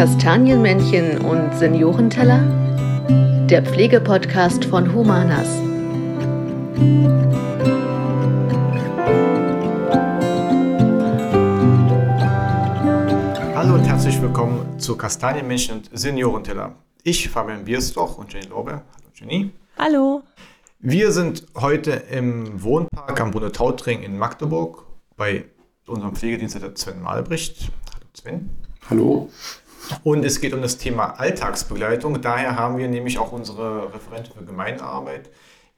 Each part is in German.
Kastanienmännchen und Seniorenteller? Der Pflegepodcast von Humanas. Hallo und herzlich willkommen zu Kastanienmännchen und Seniorenteller. Ich, Fabian Biersdorf und Jenny Lorbe. Hallo Jenny. Hallo. Wir sind heute im Wohnpark am Brunnen Tautring in Magdeburg bei unserem Pflegedienstleiter Sven Malbricht. Hallo Sven. Hallo. Und es geht um das Thema Alltagsbegleitung. Daher haben wir nämlich auch unsere Referentin für Gemeindearbeit,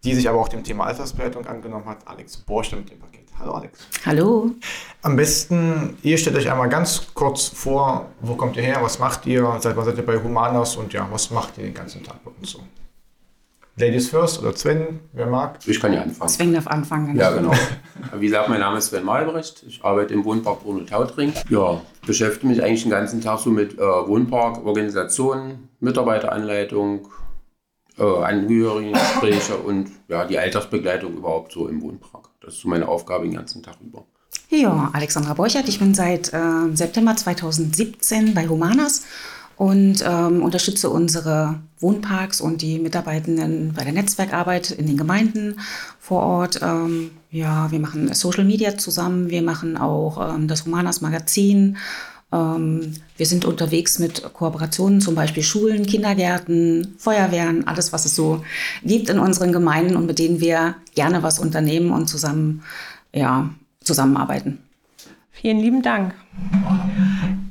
die sich aber auch dem Thema Alltagsbegleitung angenommen hat, Alex Borsch mit dem Paket. Hallo Alex. Hallo. Am besten, ihr stellt euch einmal ganz kurz vor, wo kommt ihr her, was macht ihr, seit wann seid ihr bei Humanas und ja, was macht ihr den ganzen Tag bei uns so? Ladies first oder Sven, wer mag? Ich kann ja anfangen. Sven darf anfangen. Ja, genau. Wie gesagt, mein Name ist Sven Malbrecht. Ich arbeite im Wohnpark Bruno Tautring. Ja, beschäftige mich eigentlich den ganzen Tag so mit äh, Wohnpark, Organisation, Mitarbeiteranleitung, äh, Angehörigengespräche und ja, die Alltagsbegleitung überhaupt so im Wohnpark. Das ist so meine Aufgabe den ganzen Tag über. Ja, Alexandra Borchert. Ich bin seit äh, September 2017 bei Humanas und ähm, unterstütze unsere Wohnparks und die Mitarbeitenden bei der Netzwerkarbeit in den Gemeinden vor Ort. Ähm, ja, wir machen Social Media zusammen, wir machen auch ähm, das Humanas Magazin. Ähm, wir sind unterwegs mit Kooperationen, zum Beispiel Schulen, Kindergärten, Feuerwehren, alles, was es so gibt in unseren Gemeinden und mit denen wir gerne was unternehmen und zusammen ja, zusammenarbeiten. Vielen lieben Dank.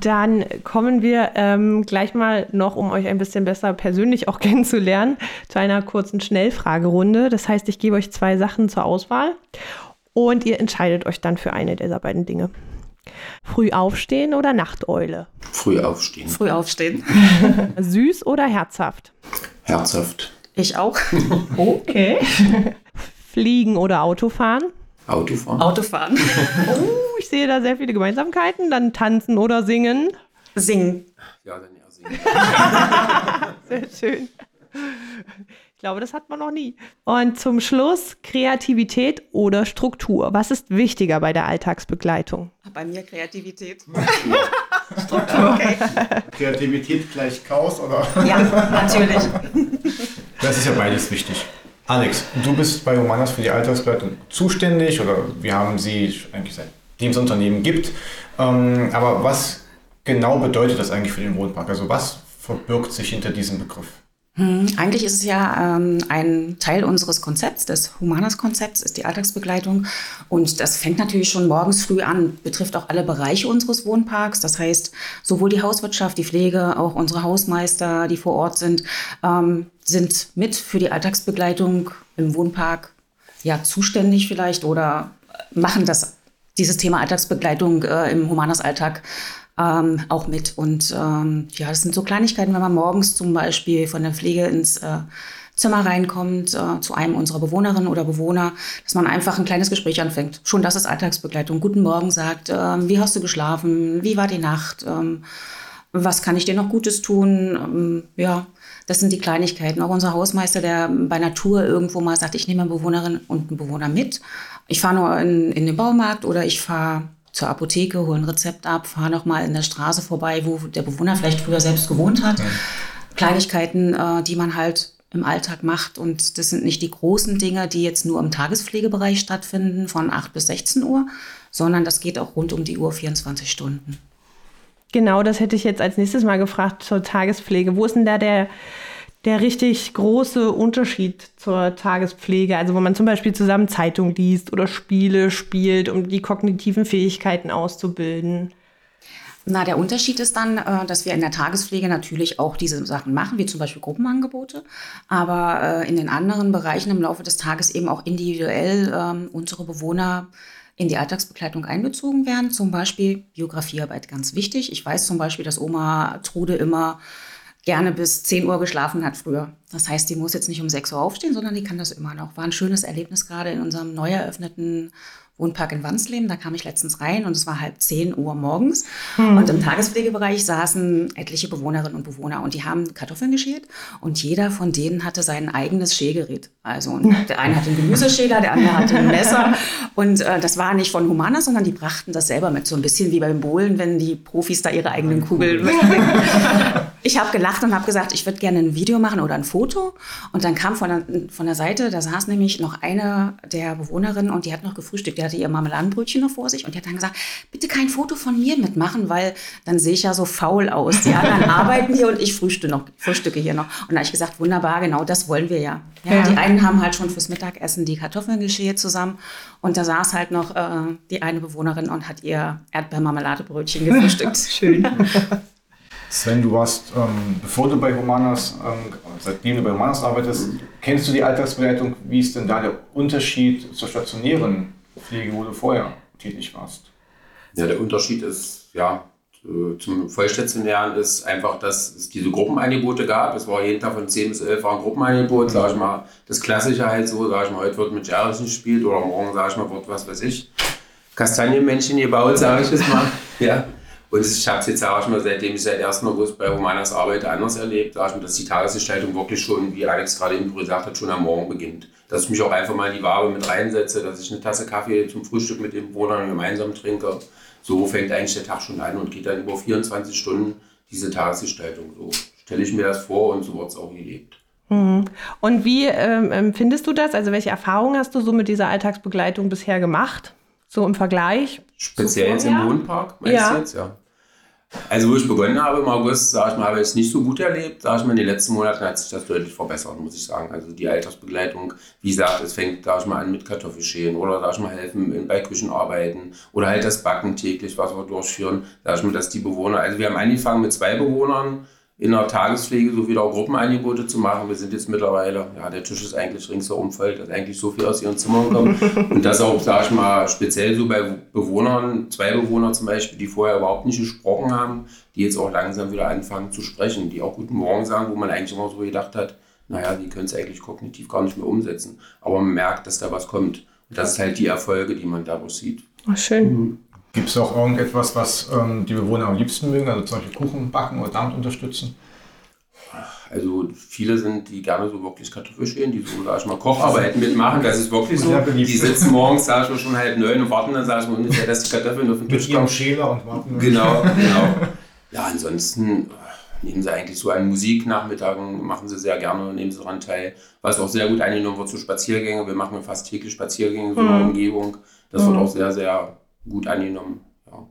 Dann kommen wir ähm, gleich mal noch, um euch ein bisschen besser persönlich auch kennenzulernen, zu einer kurzen Schnellfragerunde. Das heißt, ich gebe euch zwei Sachen zur Auswahl und ihr entscheidet euch dann für eine dieser beiden Dinge. Früh aufstehen oder Nachteule? Früh aufstehen. Früh aufstehen. Süß oder herzhaft? Herzhaft. Ich auch. Okay. Fliegen oder Autofahren? Autofahren. Autofahren. Oh, ich sehe da sehr viele Gemeinsamkeiten. Dann tanzen oder singen. Singen. Ja, dann ja singen. Sehr schön. Ich glaube, das hat man noch nie. Und zum Schluss Kreativität oder Struktur. Was ist wichtiger bei der Alltagsbegleitung? Bei mir Kreativität. Kreativität gleich Chaos oder? Ja, natürlich. Das ist ja beides wichtig. Alex, du bist bei Humanas für die Alltagsbegleitung zuständig oder wir haben sie eigentlich seitdem es Unternehmen gibt. Ähm, aber was genau bedeutet das eigentlich für den Wohnpark? Also was verbirgt sich hinter diesem Begriff? Hm, Eigentlich ist es ja ähm, ein Teil unseres Konzepts, des Humanas-Konzepts, ist die Alltagsbegleitung. Und das fängt natürlich schon morgens früh an, betrifft auch alle Bereiche unseres Wohnparks. Das heißt, sowohl die Hauswirtschaft, die Pflege, auch unsere Hausmeister, die vor Ort sind, ähm, sind mit für die Alltagsbegleitung im Wohnpark ja zuständig vielleicht oder machen das dieses Thema Alltagsbegleitung äh, im Humanas-Alltag ähm, auch mit. Und ähm, ja, das sind so Kleinigkeiten, wenn man morgens zum Beispiel von der Pflege ins äh, Zimmer reinkommt, äh, zu einem unserer Bewohnerinnen oder Bewohner, dass man einfach ein kleines Gespräch anfängt. Schon das ist Alltagsbegleitung. Guten Morgen sagt, ähm, wie hast du geschlafen? Wie war die Nacht? Ähm, was kann ich dir noch Gutes tun? Ähm, ja, das sind die Kleinigkeiten. Auch unser Hausmeister, der bei Natur irgendwo mal sagt, ich nehme eine Bewohnerin und einen Bewohner mit. Ich fahre nur in, in den Baumarkt oder ich fahre zur Apotheke, hole ein Rezept ab, fahre noch mal in der Straße vorbei, wo der Bewohner vielleicht früher selbst gewohnt hat. Kleinigkeiten, äh, die man halt im Alltag macht. Und das sind nicht die großen Dinge, die jetzt nur im Tagespflegebereich stattfinden, von 8 bis 16 Uhr, sondern das geht auch rund um die Uhr 24 Stunden. Genau, das hätte ich jetzt als nächstes mal gefragt zur Tagespflege. Wo ist denn da der, der richtig große Unterschied zur Tagespflege? Also wo man zum Beispiel zusammen Zeitung liest oder Spiele spielt, um die kognitiven Fähigkeiten auszubilden. Na, der Unterschied ist dann, äh, dass wir in der Tagespflege natürlich auch diese Sachen machen, wie zum Beispiel Gruppenangebote, aber äh, in den anderen Bereichen im Laufe des Tages eben auch individuell ähm, unsere Bewohner in die Alltagsbegleitung einbezogen werden. Zum Beispiel Biografiearbeit, ganz wichtig. Ich weiß zum Beispiel, dass Oma Trude immer gerne bis 10 Uhr geschlafen hat früher. Das heißt, die muss jetzt nicht um 6 Uhr aufstehen, sondern die kann das immer noch. War ein schönes Erlebnis gerade in unserem neu eröffneten Wohnpark in Wansleben. Da kam ich letztens rein und es war halb 10 Uhr morgens. Mhm. Und im Tagespflegebereich saßen etliche Bewohnerinnen und Bewohner und die haben Kartoffeln geschält und jeder von denen hatte sein eigenes Schälgerät. Also der eine hatte einen Gemüseschäler, der andere hatte ein Messer. Und äh, das war nicht von Humana, sondern die brachten das selber mit. So ein bisschen wie beim Bowlen, wenn die Profis da ihre eigenen Kugeln mitbringen. ich habe gelacht und habe gesagt, ich würde gerne ein Video machen oder ein Foto. Und dann kam von der, von der Seite, da saß nämlich noch eine der Bewohnerinnen und die hat noch gefrühstückt. Die hatte ihr Marmeladenbrötchen noch vor sich und die hat dann gesagt, bitte kein Foto von mir mitmachen, weil dann sehe ich ja so faul aus. Die anderen arbeiten hier und ich frühstücke, noch, frühstücke hier noch. Und da habe ich gesagt, wunderbar, genau das wollen wir ja. ja, ja. Die einen haben halt schon fürs Mittagessen die Kartoffeln geschält zusammen und da saß halt noch äh, die eine Bewohnerin und hat ihr Erdbeermarmeladebrötchen gefrühstückt. Schön. Sven, du warst, ähm, bevor du bei Humanas, ähm, seitdem du bei Humanas arbeitest, kennst du die Alltagsbegleitung? Wie ist denn da der Unterschied zur stationären Pflege, wo du vorher tätig warst? Ja, der Unterschied ist, ja, zum Vollstationären ist einfach, dass es diese Gruppenangebote gab. Es war jeden Tag von 10 bis 11 war ein Gruppenangebot, mhm. sag ich mal. Das Klassische halt so, sag ich mal, heute wird mit Jarissen gespielt oder morgen, sag ich mal, wird was weiß ich, Kastanienmännchen gebaut, sage ich jetzt mal. ja. Und ich habe es jetzt, sage ich mal, seitdem ich seit 1. August bei Humanas arbeite, anders erlebt, ich mal, dass die Tagesgestaltung wirklich schon, wie Alex gerade eben gesagt hat, schon am Morgen beginnt. Dass ich mich auch einfach mal in die Wabe mit reinsetze, dass ich eine Tasse Kaffee zum Frühstück mit den Bewohnern gemeinsam trinke. So fängt eigentlich der Tag schon an und geht dann über 24 Stunden diese Tagesgestaltung. So stelle ich mir das vor und so wird es auch gelebt. Mhm. Und wie ähm, empfindest du das? Also welche Erfahrungen hast du so mit dieser Alltagsbegleitung bisher gemacht? So im Vergleich? Speziell jetzt im Wohnpark, meinst ja. du jetzt? Ja. Also wo ich begonnen habe im August, sage ich mal, habe ich es nicht so gut erlebt. Sage ich mal, in den letzten Monaten hat sich das deutlich verbessert, muss ich sagen. Also die Altersbegleitung, wie gesagt, es fängt, sage ich mal, an mit Kartoffelschälen oder, sage ich mal, helfen bei Küchenarbeiten oder halt das Backen täglich, was wir durchführen. Sage ich mal, dass die Bewohner, also wir haben angefangen mit zwei Bewohnern, in der Tagespflege so wieder Gruppenangebote zu machen. Wir sind jetzt mittlerweile, ja, der Tisch ist eigentlich ringsherum voll, dass eigentlich so viel aus ihren Zimmern kommt. Und das auch, sage ich mal, speziell so bei Bewohnern, zwei Bewohner zum Beispiel, die vorher überhaupt nicht gesprochen haben, die jetzt auch langsam wieder anfangen zu sprechen, die auch Guten Morgen sagen, wo man eigentlich immer so gedacht hat, naja, die können es eigentlich kognitiv gar nicht mehr umsetzen. Aber man merkt, dass da was kommt. Und das ist halt die Erfolge, die man dadurch sieht. Oh, schön. Mhm. Gibt es auch irgendetwas, was ähm, die Bewohner am liebsten mögen, also zum Beispiel Kuchen backen oder damit unterstützen? Also viele sind, die gerne so wirklich Kartoffelschälen, die so, sag ich mal, Kocharbeiten mitmachen. Das ist wirklich so. Die sitzen morgens, sag ich mal, schon halb neun und warten dann, sag ich mal, ungefähr, dass die Kartoffeln auf den Tisch kommen. Schäler und warten. Genau, genau. Ja, ansonsten äh, nehmen sie eigentlich so an Musiknachmittagen, machen sie sehr gerne, nehmen sie daran teil. Was auch sehr gut angenommen wird, so Spaziergänge. Wir machen fast täglich Spaziergänge so in der mhm. Umgebung. Das mhm. wird auch sehr, sehr gut angenommen. Ja.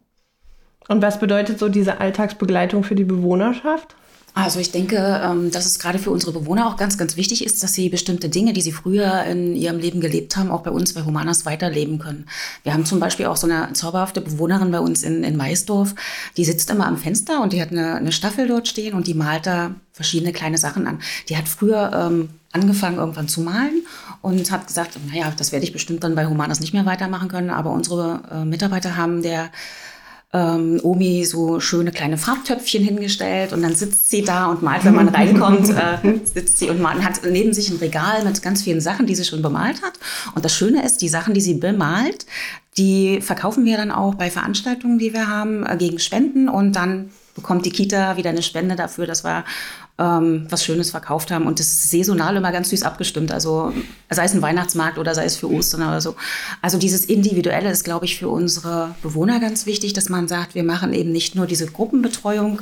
Und was bedeutet so diese Alltagsbegleitung für die Bewohnerschaft? Also ich denke, ähm, dass es gerade für unsere Bewohner auch ganz, ganz wichtig ist, dass sie bestimmte Dinge, die sie früher in ihrem Leben gelebt haben, auch bei uns bei Humanas weiterleben können. Wir haben zum Beispiel auch so eine zauberhafte Bewohnerin bei uns in, in Maisdorf, die sitzt immer am Fenster und die hat eine, eine Staffel dort stehen und die malt da verschiedene kleine Sachen an. Die hat früher ähm, angefangen irgendwann zu malen und hat gesagt, naja, das werde ich bestimmt dann bei Humanas nicht mehr weitermachen können, aber unsere äh, Mitarbeiter haben der ähm, Omi so schöne kleine Farbtöpfchen hingestellt und dann sitzt sie da und malt, wenn man reinkommt, äh, sitzt sie und malt, hat neben sich ein Regal mit ganz vielen Sachen, die sie schon bemalt hat. Und das Schöne ist, die Sachen, die sie bemalt, die verkaufen wir dann auch bei Veranstaltungen, die wir haben, äh, gegen Spenden und dann bekommt die Kita wieder eine Spende dafür, dass wir ähm, was Schönes verkauft haben. Und das ist saisonal immer ganz süß abgestimmt. Also sei es ein Weihnachtsmarkt oder sei es für Ostern oder so. Also dieses Individuelle ist, glaube ich, für unsere Bewohner ganz wichtig, dass man sagt, wir machen eben nicht nur diese Gruppenbetreuung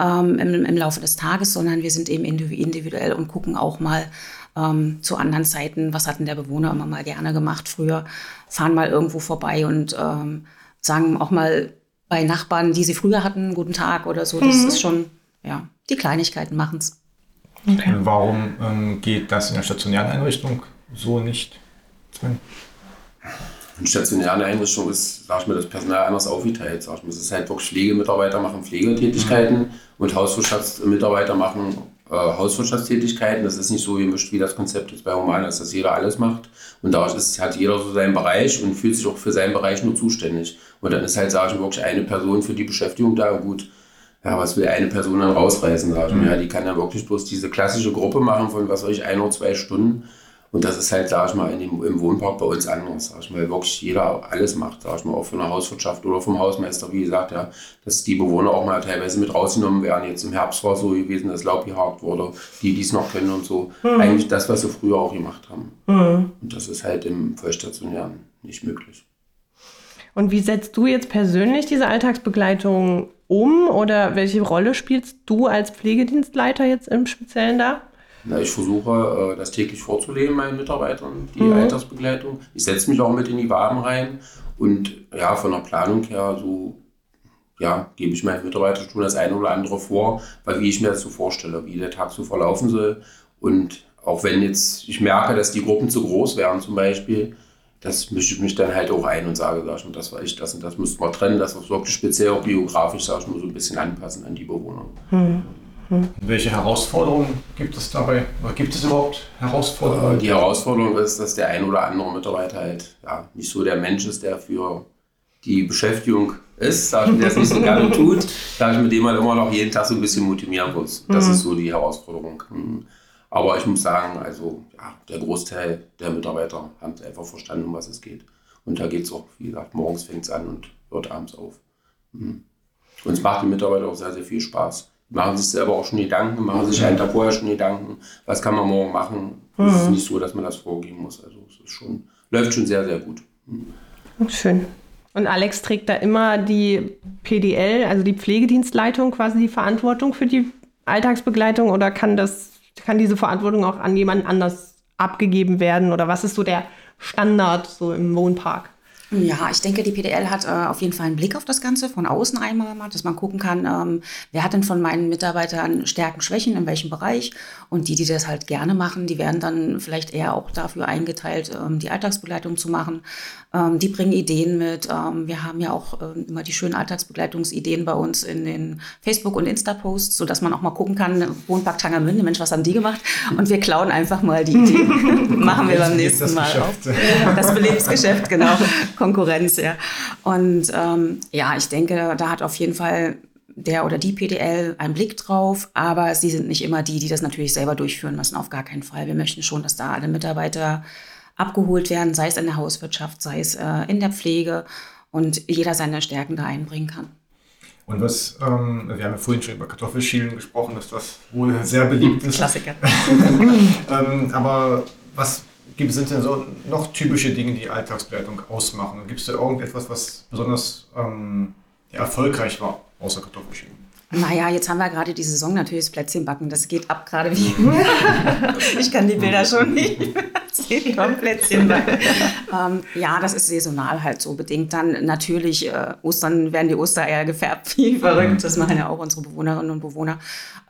ähm, im, im Laufe des Tages, sondern wir sind eben individuell und gucken auch mal, ähm, zu anderen Zeiten, was hat denn der Bewohner immer mal gerne gemacht früher, fahren mal irgendwo vorbei und ähm, sagen auch mal bei Nachbarn, die sie früher hatten, guten Tag oder so. Das mhm. ist schon, ja, die Kleinigkeiten machen es. Okay. Warum ähm, geht das in der stationären Einrichtung so nicht? In stationären Einrichtung ist, sag ich mal, das Personal anders aufgeteilt. Sag ich mal. Es ist halt wirklich Pflegemitarbeiter machen Pflegetätigkeiten mhm. und Hauswirtschaftsmitarbeiter machen äh, Hauswirtschaftstätigkeiten. Das ist nicht so gemischt wie das Konzept jetzt bei Humana ist, dass jeder alles macht. Und da ist, hat jeder so seinen Bereich und fühlt sich auch für seinen Bereich nur zuständig. Und dann ist halt, sage ich mal, wirklich eine Person für die Beschäftigung da. Gut, ja, was will eine Person dann rausreißen, sag ich mal. Ja, die kann dann wirklich bloß diese klassische Gruppe machen von, was weiß ich, ein oder zwei Stunden. Und das ist halt, sag ich mal, in dem, im Wohnpark bei uns anders, sag ich mal, weil wirklich jeder alles macht, sag ich mal, auch von der Hauswirtschaft oder vom Hausmeister, wie gesagt, ja, dass die Bewohner auch mal teilweise mit rausgenommen werden. Jetzt im Herbst war es so gewesen, dass Laub gehakt wurde, die dies noch können und so. Mhm. Eigentlich das, was sie früher auch gemacht haben. Mhm. Und das ist halt im Vollstationären nicht möglich. Und wie setzt du jetzt persönlich diese Alltagsbegleitung um oder welche Rolle spielst du als Pflegedienstleiter jetzt im Speziellen da? Na, ich versuche, äh, das täglich vorzuleben meinen Mitarbeitern, die mhm. Altersbegleitung. Ich setze mich auch mit in die Waben rein und ja, von der Planung her so ja, gebe ich meinen Mitarbeitern schon das eine oder andere vor, weil wie ich mir das so vorstelle, wie der Tag so verlaufen soll. Und auch wenn jetzt ich merke, dass die Gruppen zu groß wären zum Beispiel, das mische ich mich dann halt auch ein und sage, sag ich mal, das war ich, das und das müssten wir trennen, das ist wirklich speziell auch biografisch, sag ich mal, so ein bisschen anpassen an die Bewohner. Hm. Hm. Welche Herausforderungen gibt es dabei? Oder gibt es überhaupt Herausforderungen? Äh, die Herausforderung ist, dass der ein oder andere Mitarbeiter halt ja, nicht so der Mensch ist, der für die Beschäftigung ist, der es nicht so gerne tut, sag ich, mit dem man immer noch jeden Tag so ein bisschen motivieren muss. Das mhm. ist so die Herausforderung. Aber ich muss sagen, also ja, der Großteil der Mitarbeiter hat einfach verstanden, um was es geht. Und da geht es auch, wie gesagt, morgens fängt es an und hört abends auf. Mhm. Und es macht den Mitarbeitern auch sehr, sehr viel Spaß. Machen sich selber auch schon Gedanken, machen sich einen Tag vorher schon Gedanken, was kann man morgen machen. Mhm. Es ist nicht so, dass man das vorgeben muss. Also es ist schon, läuft schon sehr, sehr gut. Mhm. Schön. Und Alex trägt da immer die PDL, also die Pflegedienstleitung, quasi die Verantwortung für die Alltagsbegleitung oder kann das kann diese Verantwortung auch an jemanden anders abgegeben werden? Oder was ist so der Standard so im Wohnpark? Ja, ich denke, die PDL hat äh, auf jeden Fall einen Blick auf das Ganze von außen einmal, dass man gucken kann, ähm, wer hat denn von meinen Mitarbeitern Stärken, Schwächen, in welchem Bereich. Und die, die das halt gerne machen, die werden dann vielleicht eher auch dafür eingeteilt, ähm, die Alltagsbegleitung zu machen. Ähm, die bringen Ideen mit. Ähm, wir haben ja auch ähm, immer die schönen Alltagsbegleitungsideen bei uns in den Facebook- und Insta-Posts, sodass man auch mal gucken kann, Wohnpark Tangermünde, Mensch, was haben die gemacht? Und wir klauen einfach mal die Ideen. machen wir beim nächsten Mal auch. Das Belebensgeschäft, genau. Konkurrenz, ja. Und ähm, ja, ich denke, da hat auf jeden Fall der oder die PDL einen Blick drauf, aber sie sind nicht immer die, die das natürlich selber durchführen müssen, auf gar keinen Fall. Wir möchten schon, dass da alle Mitarbeiter abgeholt werden, sei es in der Hauswirtschaft, sei es äh, in der Pflege und jeder seine Stärken da einbringen kann. Und was, ähm, wir haben ja vorhin schon über Kartoffelschälen gesprochen, dass das wohl sehr beliebt ist. Klassiker. ähm, aber was gibt, sind denn so noch typische Dinge, die Alltagsbegleitung ausmachen? Gibt es da irgendetwas, was besonders ähm, ja, erfolgreich war, außer Kartoffelschälen? Naja, jetzt haben wir gerade die Saison natürlich das Plätzchen backen. Das geht ab gerade wie. ich kann die Bilder schon nicht sehen vom Plätzchen backen. ähm, ja, das ist saisonal halt so bedingt. Dann natürlich, äh, Ostern werden die Ostereier gefärbt, wie verrückt. Das machen ja auch unsere Bewohnerinnen und Bewohner.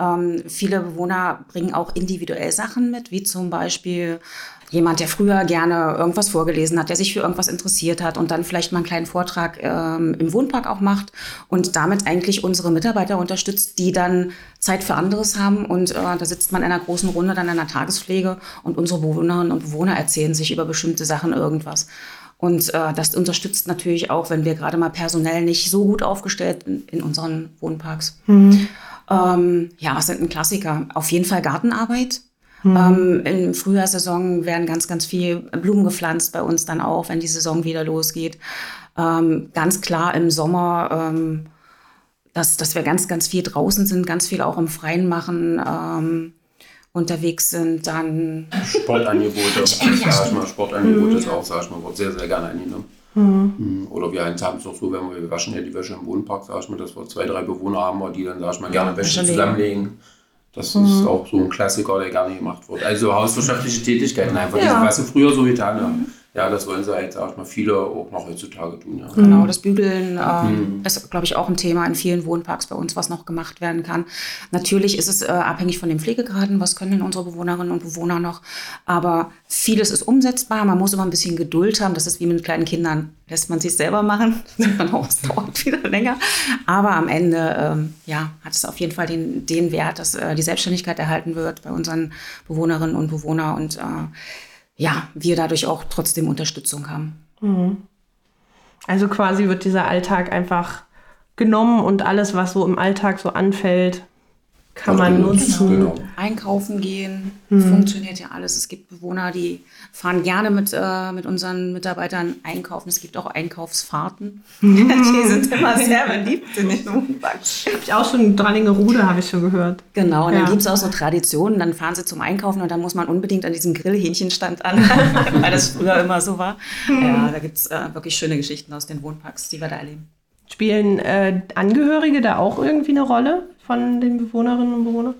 Ähm, viele Bewohner bringen auch individuell Sachen mit, wie zum Beispiel jemand, der früher gerne irgendwas vorgelesen hat, der sich für irgendwas interessiert hat und dann vielleicht mal einen kleinen Vortrag ähm, im Wohnpark auch macht und damit eigentlich unsere Mitarbeiter unterstützt, die dann Zeit für anderes haben. Und äh, da sitzt man in einer großen Runde dann in einer Tagespflege und unsere Bewohnerinnen und Bewohner erzählen sich über bestimmte Sachen irgendwas. Und äh, das unterstützt natürlich auch, wenn wir gerade mal personell nicht so gut aufgestellt in, in unseren Wohnparks. Mhm. Ähm, ja, was sind ein Klassiker? Auf jeden Fall Gartenarbeit. Mhm. Ähm, in Frühjahrssaison werden ganz, ganz viel Blumen gepflanzt bei uns dann auch, wenn die Saison wieder losgeht. Ähm, ganz klar im Sommer, ähm, dass, dass wir ganz, ganz viel draußen sind, ganz viel auch im Freien machen, ähm, unterwegs sind, dann Sportangebote. ja, sag ich mal, Sportangebote mhm. ist auch, sag ich mal, wird sehr, sehr gerne angenommen. Mhm. mhm. Oder wir haben es auch so, wenn wir, wir waschen ja die Wäsche im Wohnpark, sag ich mal, dass wir zwei, drei Bewohner haben, die dann, sag ich mal, gerne Wäsche zusammenlegen. Das mhm. ist auch so ein Klassiker, der gerne gemacht wird. Also hauswirtschaftliche Tätigkeiten einfach, ja. was sie früher so getan haben. Mhm ja, das wollen sie halt, sag ich mal, viele auch noch heutzutage tun. Ja. Genau, das Bügeln ähm, mhm. ist, glaube ich, auch ein Thema in vielen Wohnparks bei uns, was noch gemacht werden kann. Natürlich ist es äh, abhängig von den Pflegegraden, was können denn unsere Bewohnerinnen und Bewohner noch. Aber vieles ist umsetzbar, man muss immer ein bisschen Geduld haben. Das ist wie mit kleinen Kindern. Lässt man sich selber machen, dann auch, es dauert wieder länger. Aber am Ende ähm, ja, hat es auf jeden Fall den, den Wert, dass äh, die Selbstständigkeit erhalten wird bei unseren Bewohnerinnen und Bewohnern. Und äh, ja, wir dadurch auch trotzdem Unterstützung haben. Mhm. Also quasi wird dieser Alltag einfach genommen und alles, was so im Alltag so anfällt, kann man Genau. nutzen. Genau. Einkaufen gehen, Mhm. funktioniert ja alles. Es gibt Bewohner, die fahren gerne mit, äh, mit unseren Mitarbeitern einkaufen. Es gibt auch Einkaufsfahrten. Mhm. die sind immer sehr beliebt in den Wohnparks. Hab ich auch schon Drallinge-Rude, habe ich schon gehört. Genau, und Ja. dann gibt es auch so Traditionen. Dann fahren sie zum Einkaufen und dann muss man unbedingt an diesem Grillhähnchenstand an, weil das früher immer so war. Mhm. Ja, da gibt es äh, wirklich schöne Geschichten aus den Wohnparks, die wir da erleben. Spielen äh, Angehörige da auch irgendwie eine Rolle von den Bewohnerinnen und Bewohnern?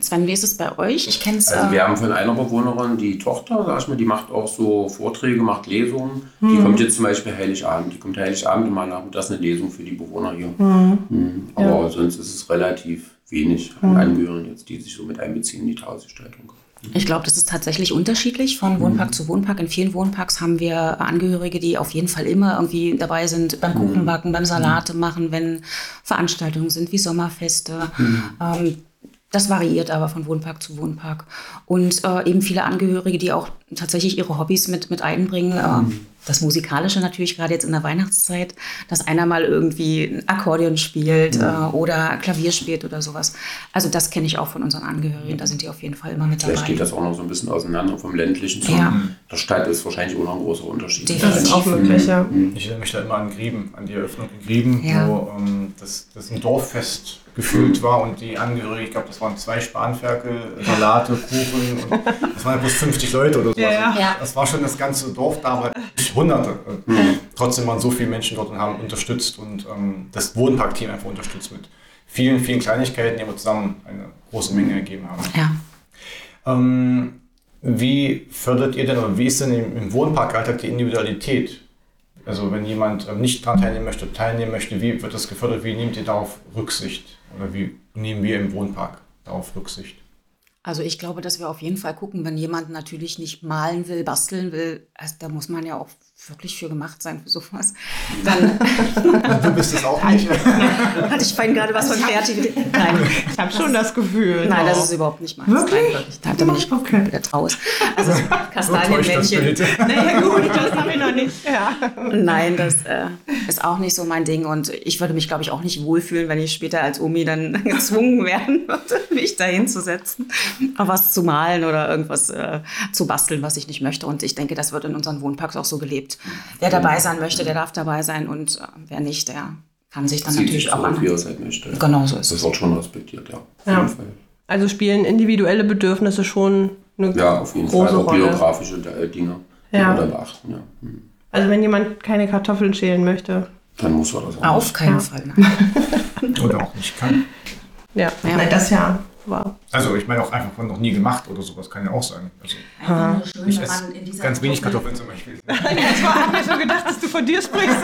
Sven, wie ist es bei euch? Ich kenne es. Also äh, wir haben von einer Bewohnerin die Tochter, sag ich mal, die macht auch so Vorträge, macht Lesungen. Die kommt jetzt zum Beispiel Heiligabend. Die kommt Heiligabend immer nachmittags eine Lesung für die Bewohner hier. Mhm. Aber sonst ist es relativ wenig an Angehörigen jetzt, die sich so mit einbeziehen in die Tagesgestaltung. Ich glaube, das ist tatsächlich unterschiedlich von Wohnpark zu Wohnpark. In vielen Wohnparks haben wir Angehörige, die auf jeden Fall immer irgendwie dabei sind beim Kuchenbacken, beim Salate machen, wenn Veranstaltungen sind wie Sommerfeste. Ähm, das variiert aber von Wohnpark zu Wohnpark. Und äh, eben viele Angehörige, die auch tatsächlich ihre Hobbys mit, mit einbringen. Äh, das Musikalische natürlich gerade jetzt in der Weihnachtszeit, dass einer mal irgendwie ein Akkordeon spielt äh, oder Klavier spielt oder sowas. Also das kenne ich auch von unseren Angehörigen. Da sind die auf jeden Fall immer mit dabei. Vielleicht geht das auch noch so ein bisschen auseinander vom ländlichen zu Ja. der Stadt ist wahrscheinlich auch noch ein großer Unterschied. Definitiv. Das ist auch möglich, ja. Ich erinnere mich da immer an Grieben, an die Eröffnung in Grieben, Ja. wo ähm, das, das ein Dorffest gefüllt war und die Angehörigen, ich glaube, das waren zwei Spanferkel, Salate, Kuchen und das waren ja bloß 50 Leute oder so. Ja, ja. Das war schon das ganze Dorf da, aber Hunderte. Trotzdem waren so viele Menschen dort und haben unterstützt und ähm, das Wohnparkteam einfach unterstützt mit vielen, vielen Kleinigkeiten, die aber zusammen eine große Menge ergeben haben. Ja. Ähm, wie fördert ihr denn oder wie ist denn im, im Wohnparkalltag die Individualität? Also wenn jemand ähm, nicht daran teilnehmen möchte, teilnehmen möchte, wie wird das gefördert? Wie nehmt ihr darauf Rücksicht? Oder wie nehmen wir im Wohnpark darauf Rücksicht? Also ich glaube, dass wir auf jeden Fall gucken, wenn jemand natürlich nicht malen will, basteln will, also da muss man ja auch wirklich für gemacht sein für sowas. Dann Du bist es auch nicht. hatte ich vorhin gerade was von Kreativität. Nein, Ich habe schon das Gefühl. nein, das ist überhaupt nicht meins. Wirklich? Nein, wirklich. Da bin ich Okay. komplett raus. Also Kastanienmännchen. Naja, gut, das habe ich noch nicht. Ja. Nein, das äh, ist auch nicht so mein Ding. Und ich würde mich, glaube ich, auch nicht wohlfühlen, wenn ich später als Omi dann gezwungen werden würde, mich da hinzusetzen, was zu malen oder irgendwas äh, zu basteln, was ich nicht möchte. Und ich denke, das wird in unseren Wohnparks auch so gelebt. Wer dabei sein möchte, der darf dabei sein. Und äh, wer nicht, der kann sich dann Sieht natürlich sich auch wie er an. es halt möchte. Genau so ist Das es. wird schon respektiert, ja. Auf Ja. jeden Fall. Also spielen individuelle Bedürfnisse schon eine Ja, auf jeden große Fall. Auch Rolle. biografische äh, Dinge, die Ja. da beachten. Ja. Hm. Also wenn jemand keine Kartoffeln schälen möchte. Dann muss er das auch. Auf keinen Ja. Fall. Nein. Oder auch nicht kann. Ja, Ja. Nein, das ja. War. Also ich meine auch einfach von noch nie gemacht oder sowas kann ja auch sein. Also schön, ich esse ganz wenig Kartoffel- Kartoffeln zum Beispiel. Ich habe mir schon gedacht, dass du von dir sprichst.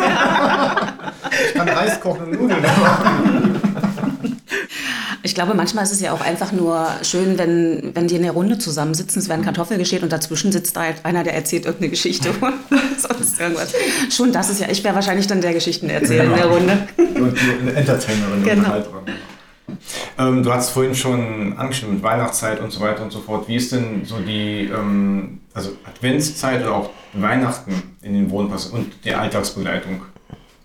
Ich kann Reis kochen und Nudeln. Ich glaube, manchmal ist es ja auch einfach nur schön, wenn, wenn die in der Runde zusammensitzen, es werden Kartoffeln geschält und dazwischen sitzt da halt einer, der erzählt irgendeine Geschichte oder sonst irgendwas. Schon das ist ja, ich wäre wahrscheinlich dann der Geschichtenerzähler in der Runde. Und eine Entertainerin. Genau. Unterhalterin. Ähm, du hast vorhin schon angeschnitten mit Weihnachtszeit und so weiter und so fort. Wie ist denn so die ähm, also Adventszeit oder auch Weihnachten in den Wohnpass und die Alltagsbegleitung?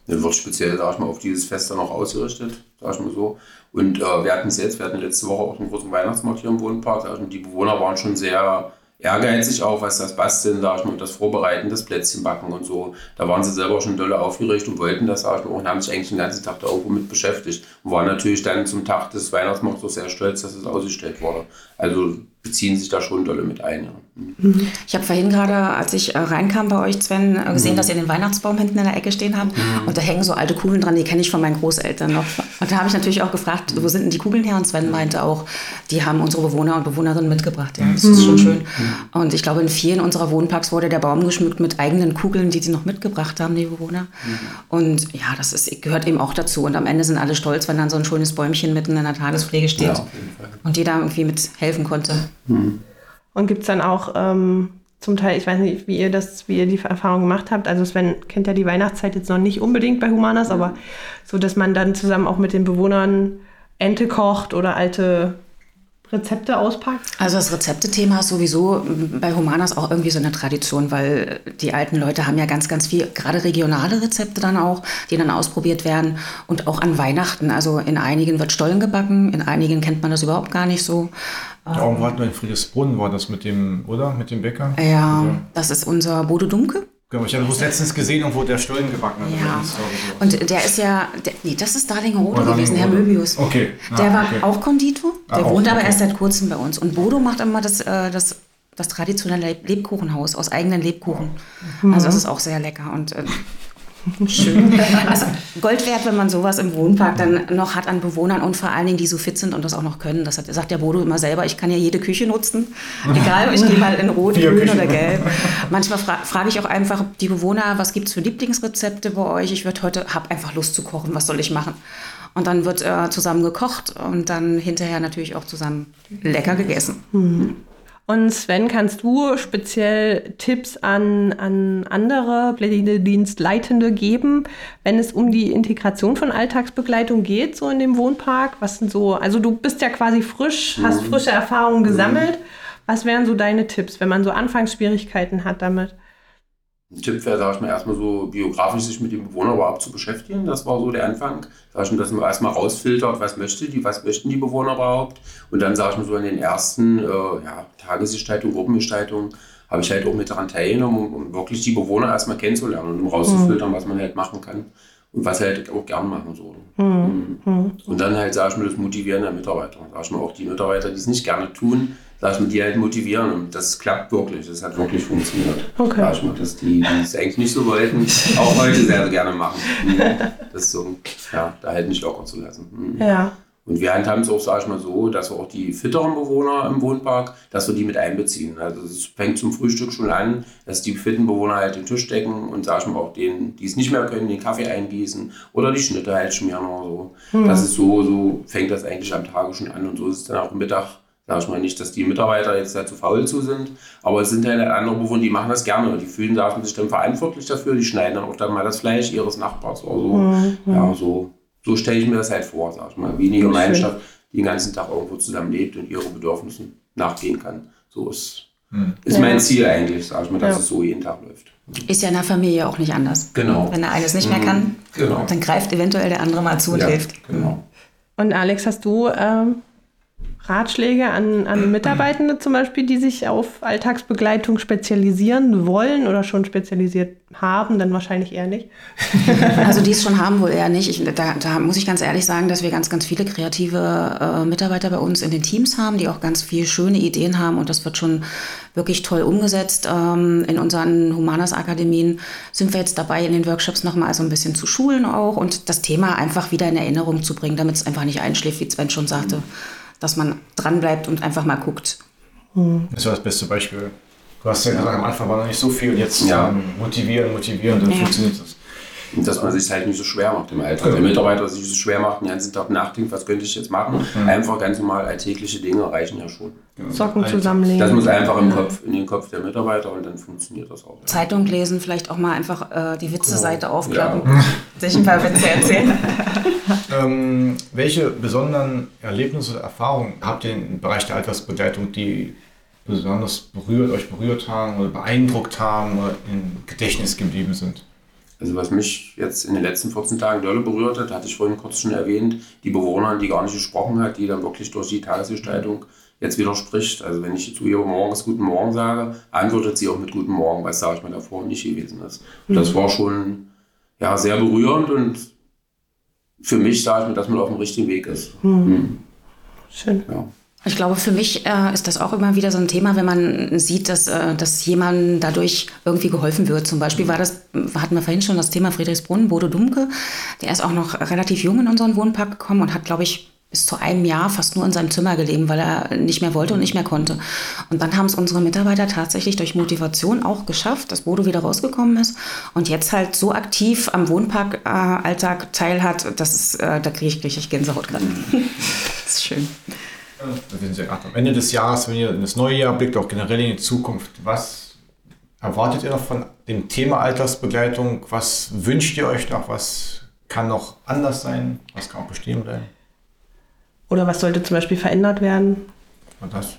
Das wird speziell, sag ich mal, auf dieses Fest dann auch ausgerichtet, sag ich mal so. Und äh, wir hatten es wir hatten letzte Woche auch einen großen Weihnachtsmarkt hier im Wohnpark. Mal, die Bewohner waren schon sehr ehrgeizig auch, was das Basteln, sag ich mal, und das Vorbereiten, das Plätzchenbacken und so. Da waren sie selber schon dolle aufgeregt und wollten das, sag ich mal, und haben sich eigentlich den ganzen Tag da irgendwo mit beschäftigt. Und waren natürlich dann zum Tag des Weihnachtsmarkts auch sehr stolz, dass es ausgestellt wurde. Also beziehen sich da schon dolle mit ein. Mhm. Ich habe vorhin gerade, als ich äh, reinkam bei euch, Sven, äh, gesehen, dass ihr den Weihnachtsbaum hinten in der Ecke stehen habt. Und da hängen so alte Kugeln dran, die kenne ich von meinen Großeltern noch. Und da habe ich natürlich auch gefragt, wo sind denn die Kugeln her? Und Sven meinte auch, die haben unsere Bewohner und Bewohnerinnen mitgebracht. Ja, das ist schon schön. Und ich glaube, in vielen unserer Wohnparks wurde der Baum geschmückt mit eigenen Kugeln, die sie noch mitgebracht haben, die Bewohner. Und ja, das ist, gehört eben auch dazu. Und am Ende sind alle stolz, wenn dann so ein schönes Bäumchen mitten in der Tagespflege steht. Ja. Und jeder irgendwie mit helfen konnte. Und gibt es dann auch ähm, zum Teil, ich weiß nicht, wie ihr das, wie ihr die Erfahrung gemacht habt. Also Sven kennt ja die Weihnachtszeit jetzt noch nicht unbedingt bei Humanas, aber so, dass man dann zusammen auch mit den Bewohnern Ente kocht oder alte Rezepte auspackt? Also das Rezeptethema ist sowieso bei Humanas auch irgendwie so eine Tradition, weil die alten Leute haben ja ganz, ganz viel, gerade regionale Rezepte dann auch, die dann ausprobiert werden und auch an Weihnachten. Also in einigen wird Stollen gebacken, in einigen kennt man das überhaupt gar nicht so. Ja, irgendwo hatten wir in Friedrichsbrunn, war das mit dem, oder? Mit dem Bäcker? Ja, Also, das ist unser Bodo Dumke. Genau, ich habe es letztens gesehen, irgendwo der Stollen gebacken hat. Ja, und der ist ja, der, nee, das ist Darlingerode gewesen, Herr. Möbius. Okay. Ah, Der war okay. auch Konditor, Ah, der auch, wohnt aber okay. erst seit kurzem bei uns. Und Bodo macht immer das, äh, das, das traditionelle Leb- Lebkuchenhaus aus eigenen Lebkuchen. Also das ist auch sehr lecker und äh, schön. Also Gold wert, wenn man sowas im Wohnpark dann noch hat an Bewohnern und vor allen Dingen, die so fit sind und das auch noch können. Das hat, sagt der Bodo immer selber, ich kann ja jede Küche nutzen. Egal, ich gehe mal in Rot, Vier Grün Küchen. oder Gelb. Manchmal fra frage ich auch einfach die Bewohner, was gibt es für Lieblingsrezepte bei euch? Ich würde heute, habe einfach Lust zu kochen, was soll ich machen? Und dann wird äh, zusammen gekocht und dann hinterher natürlich auch zusammen lecker gegessen. Und Sven, kannst du speziell Tipps an, an andere Pflegedienstleitende geben, wenn es um die Integration von Alltagsbegleitung geht, so in dem Wohnpark? Was sind so, also du bist ja quasi frisch, hast frische Erfahrungen gesammelt. Was wären so deine Tipps, wenn man so Anfangsschwierigkeiten hat damit? Ein Tipp wäre, sag ich mal, erstmal so biografisch sich mit dem Bewohner überhaupt zu beschäftigen. Das war so der Anfang. Sag ich mal, dass man erstmal rausfiltert, was möchte die, was möchten die Bewohner überhaupt. Und dann, sag ich mal, so in den ersten äh, ja, Tagesgestaltung, Gruppengestaltung habe ich halt auch mit daran teilgenommen, um, um wirklich die Bewohner erstmal kennenzulernen und um rauszufiltern, was man halt machen kann und was halt auch gern machen so. Mhm. Und dann halt, sag ich mal, das Motivieren der Mitarbeiter. Sag ich mal, auch die Mitarbeiter, die es nicht gerne tun, sag ich mal, die halt motivieren. Und das klappt wirklich. Das hat wirklich funktioniert. Okay. Sag ich mal, dass die, die es eigentlich nicht so wollten, auch heute sehr, sehr gerne machen. Das ist so, ja, da halt nicht locker zu lassen. Mhm. Ja. Und wir handhaben es auch, sag ich mal, so, dass wir auch die fitteren Bewohner im Wohnpark, dass wir die mit einbeziehen. Also es fängt zum Frühstück schon an, dass die fitten Bewohner halt den Tisch decken und, sag ich mal, auch denen, die es nicht mehr können, den Kaffee eingießen oder die Schnitte halt schmieren oder so. Das ist so, so fängt das eigentlich am Tage schon an und so ist es dann auch Mittag. Sag ich mal nicht, dass die Mitarbeiter jetzt da zu faul zu sind, aber es sind halt andere Bewohner, die machen das gerne. Die fühlen sich dann verantwortlich dafür, die schneiden dann auch dann mal das Fleisch ihres Nachbars oder so. Ja, so, so stelle ich mir das halt vor, sag ich mal. Wie eine Gemeinschaft, die den ganzen Tag irgendwo zusammen lebt und ihre Bedürfnissen nachgehen kann. So ist, ist mein Ziel eigentlich, sag ich mal, dass Ja. es so jeden Tag läuft. Ist ja in der Familie auch nicht anders. Genau. Wenn der eines nicht mehr kann, Genau. dann greift eventuell der andere mal zu und Ja, hilft. genau. Und Alex, hast du ähm, Ratschläge an, an Mitarbeitende zum Beispiel, die sich auf Alltagsbegleitung spezialisieren wollen oder schon spezialisiert haben? Dann wahrscheinlich eher nicht. Also die es schon haben, wohl eher nicht. Ich, da, da muss ich ganz ehrlich sagen, dass wir ganz, ganz viele kreative äh, Mitarbeiter bei uns in den Teams haben, die auch ganz viele schöne Ideen haben und das wird schon wirklich toll umgesetzt. Ähm, in unseren Humanas-Akademien sind wir jetzt dabei, in den Workshops nochmal so ein bisschen zu schulen auch und das Thema einfach wieder in Erinnerung zu bringen, damit es einfach nicht einschläft, wie Sven schon sagte, dass man dranbleibt und einfach mal guckt. Das war das beste Beispiel. Du hast ja gesagt, am Anfang war noch nicht so viel und jetzt Ja. ähm, motivieren, motivieren, dann Ja. funktioniert das. Und dass man sich halt nicht so schwer macht im Alltag. Der Mitarbeiter sich so schwer macht, den ganzen Tag nachdenkt, was könnte ich jetzt machen. Einfach ganz normal alltägliche Dinge reichen ja schon. Socken Alter. zusammenlegen. Das muss einfach im Kopf, in den Kopf der Mitarbeiter und dann funktioniert das auch. Ja. Zeitung lesen, vielleicht auch mal einfach äh, die Witze-Seite aufklappen, sich ein paar Witze erzählen. Ähm, welche besonderen Erlebnisse oder Erfahrungen habt ihr im Bereich der Altersbegleitung, die besonders berührt, euch berührt haben oder beeindruckt haben oder im Gedächtnis geblieben sind? Also was mich jetzt in den letzten 14 Tagen dolle berührt hat, hatte ich vorhin kurz schon erwähnt, die Bewohner, die gar nicht gesprochen hat, die dann wirklich durch die Tagesgestaltung jetzt widerspricht. Also wenn ich zu ihr morgens Guten Morgen sage, antwortet sie auch mit Guten Morgen, was sage ich mal davor nicht gewesen ist. Und das war schon ja, sehr berührend und für mich sage ich mir, dass man auf dem richtigen Weg ist. Mhm. Schön. Ja. Ich glaube, für mich äh, ist das auch immer wieder so ein Thema, wenn man sieht, dass, äh, dass jemandem dadurch irgendwie geholfen wird. Zum Beispiel war das, hatten wir vorhin schon das Thema Friedrichsbrunn, Bodo Dumke. Der ist auch noch relativ jung in unseren Wohnpark gekommen und hat, glaube ich, bis zu einem Jahr fast nur in seinem Zimmer gelebt, weil er nicht mehr wollte und nicht mehr konnte. Und dann haben es unsere Mitarbeiter tatsächlich durch Motivation auch geschafft, dass Bodo wieder rausgekommen ist und jetzt halt so aktiv am Wohnpark-Alltag teilhat, dass äh, da kriege ich richtig Gänsehaut gerade. das ist schön. Wir sind ja gerade am Ende des Jahres, wenn ihr in das neue Jahr blickt, auch generell in die Zukunft. Was erwartet ihr noch von dem Thema Altersbegleitung? Was wünscht ihr euch noch? Was kann noch anders sein? Was kann auch bestehen bleiben? Oder was sollte zum Beispiel verändert werden? Und das?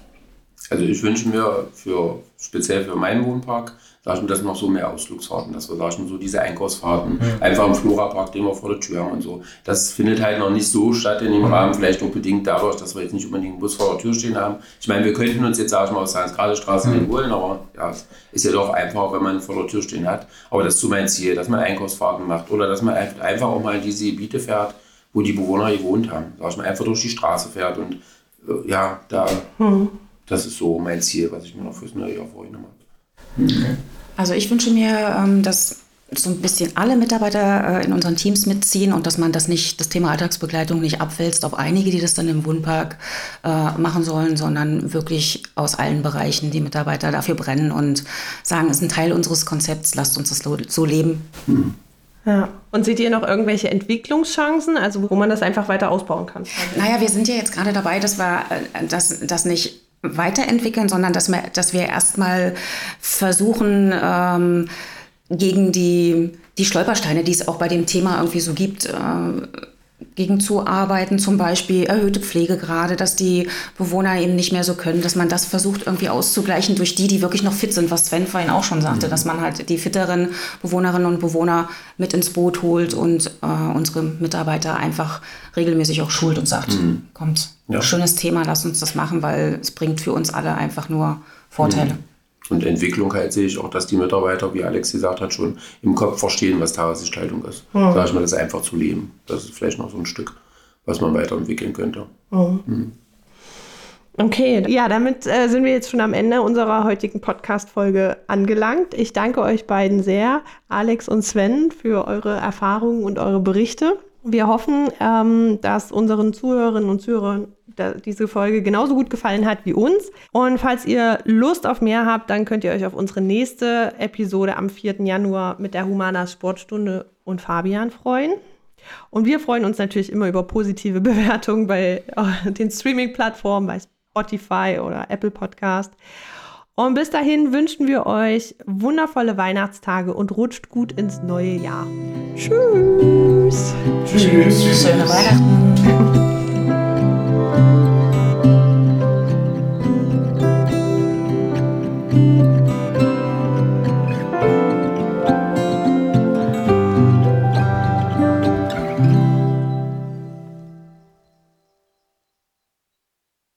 Also ich wünsche mir für speziell für meinen Wohnpark, sag ich mal, dass noch so mehr Ausflugsfahrten, dass wir, sag ich mal, so diese Einkaufsfahrten, einfach im Florapark, den wir vor der Tür haben und so. Das findet halt noch nicht so statt in dem Rahmen, vielleicht auch bedingt dadurch, dass wir jetzt nicht unbedingt einen Bus vor der Tür stehen haben. Ich meine, wir könnten uns jetzt, sag ich mal, aus Hans-Grade-Straße den holen, aber ja, es ist ja doch einfach, wenn man vor der Tür stehen hat. Aber das ist so mein Ziel, dass man Einkaufsfahrten macht oder dass man einfach auch mal in diese Gebiete fährt, wo die Bewohner gewohnt haben. Sag ich mal, einfach durch die Straße fährt und äh, ja, da, das ist so mein Ziel, was ich mir noch fürs neue Jahr vorgenommen habe. Also ich wünsche mir, ähm, dass so ein bisschen alle Mitarbeiter äh, in unseren Teams mitziehen und dass man das nicht, das Thema Alltagsbegleitung nicht abwälzt auf einige, die das dann im Wohnpark äh, machen sollen, sondern wirklich aus allen Bereichen die Mitarbeiter dafür brennen und sagen, es ist ein Teil unseres Konzepts, lasst uns das so- leben. Ja. Und seht ihr noch irgendwelche Entwicklungschancen, also wo man das einfach weiter ausbauen kann? Naja, wir sind ja jetzt gerade dabei, dass wir äh, das, das nicht weiterentwickeln, sondern dass wir, dass wir erstmal versuchen, ähm, gegen die, die Stolpersteine, die es auch bei dem Thema irgendwie so gibt, äh, gegen zu arbeiten, zum Beispiel erhöhte Pflegegrade, dass die Bewohner eben nicht mehr so können, dass man das versucht irgendwie auszugleichen durch die, die wirklich noch fit sind, was Sven vorhin auch schon sagte, dass man halt die fitteren Bewohnerinnen und Bewohner mit ins Boot holt und äh, unsere Mitarbeiter einfach regelmäßig auch schult und sagt, kommt, Ja. schönes Thema, lass uns das machen, weil es bringt für uns alle einfach nur Vorteile. Und Entwicklung halt sehe ich auch, dass die Mitarbeiter, wie Alex gesagt hat, schon im Kopf verstehen, was Tagesgestaltung ist. Sag ich mal, das einfach zu leben. Das ist vielleicht noch so ein Stück, was man weiterentwickeln könnte. Okay, ja, damit äh, sind wir jetzt schon am Ende unserer heutigen Podcast-Folge angelangt. Ich danke euch beiden sehr, Alex und Sven, für eure Erfahrungen und eure Berichte. Wir hoffen, ähm, dass unseren Zuhörerinnen und Zuhörern diese Folge genauso gut gefallen hat wie uns. Und falls ihr Lust auf mehr habt, dann könnt ihr euch auf unsere nächste Episode am 4. Januar mit der Humana Sportstunde und Fabian freuen. Und wir freuen uns natürlich immer über positive Bewertungen bei äh, den Streaming-Plattformen, bei Spotify oder Apple Podcast. Und bis dahin wünschen wir euch wundervolle Weihnachtstage und rutscht gut ins neue Jahr. Tschüss. Tschüss. Schöne Weihnachten.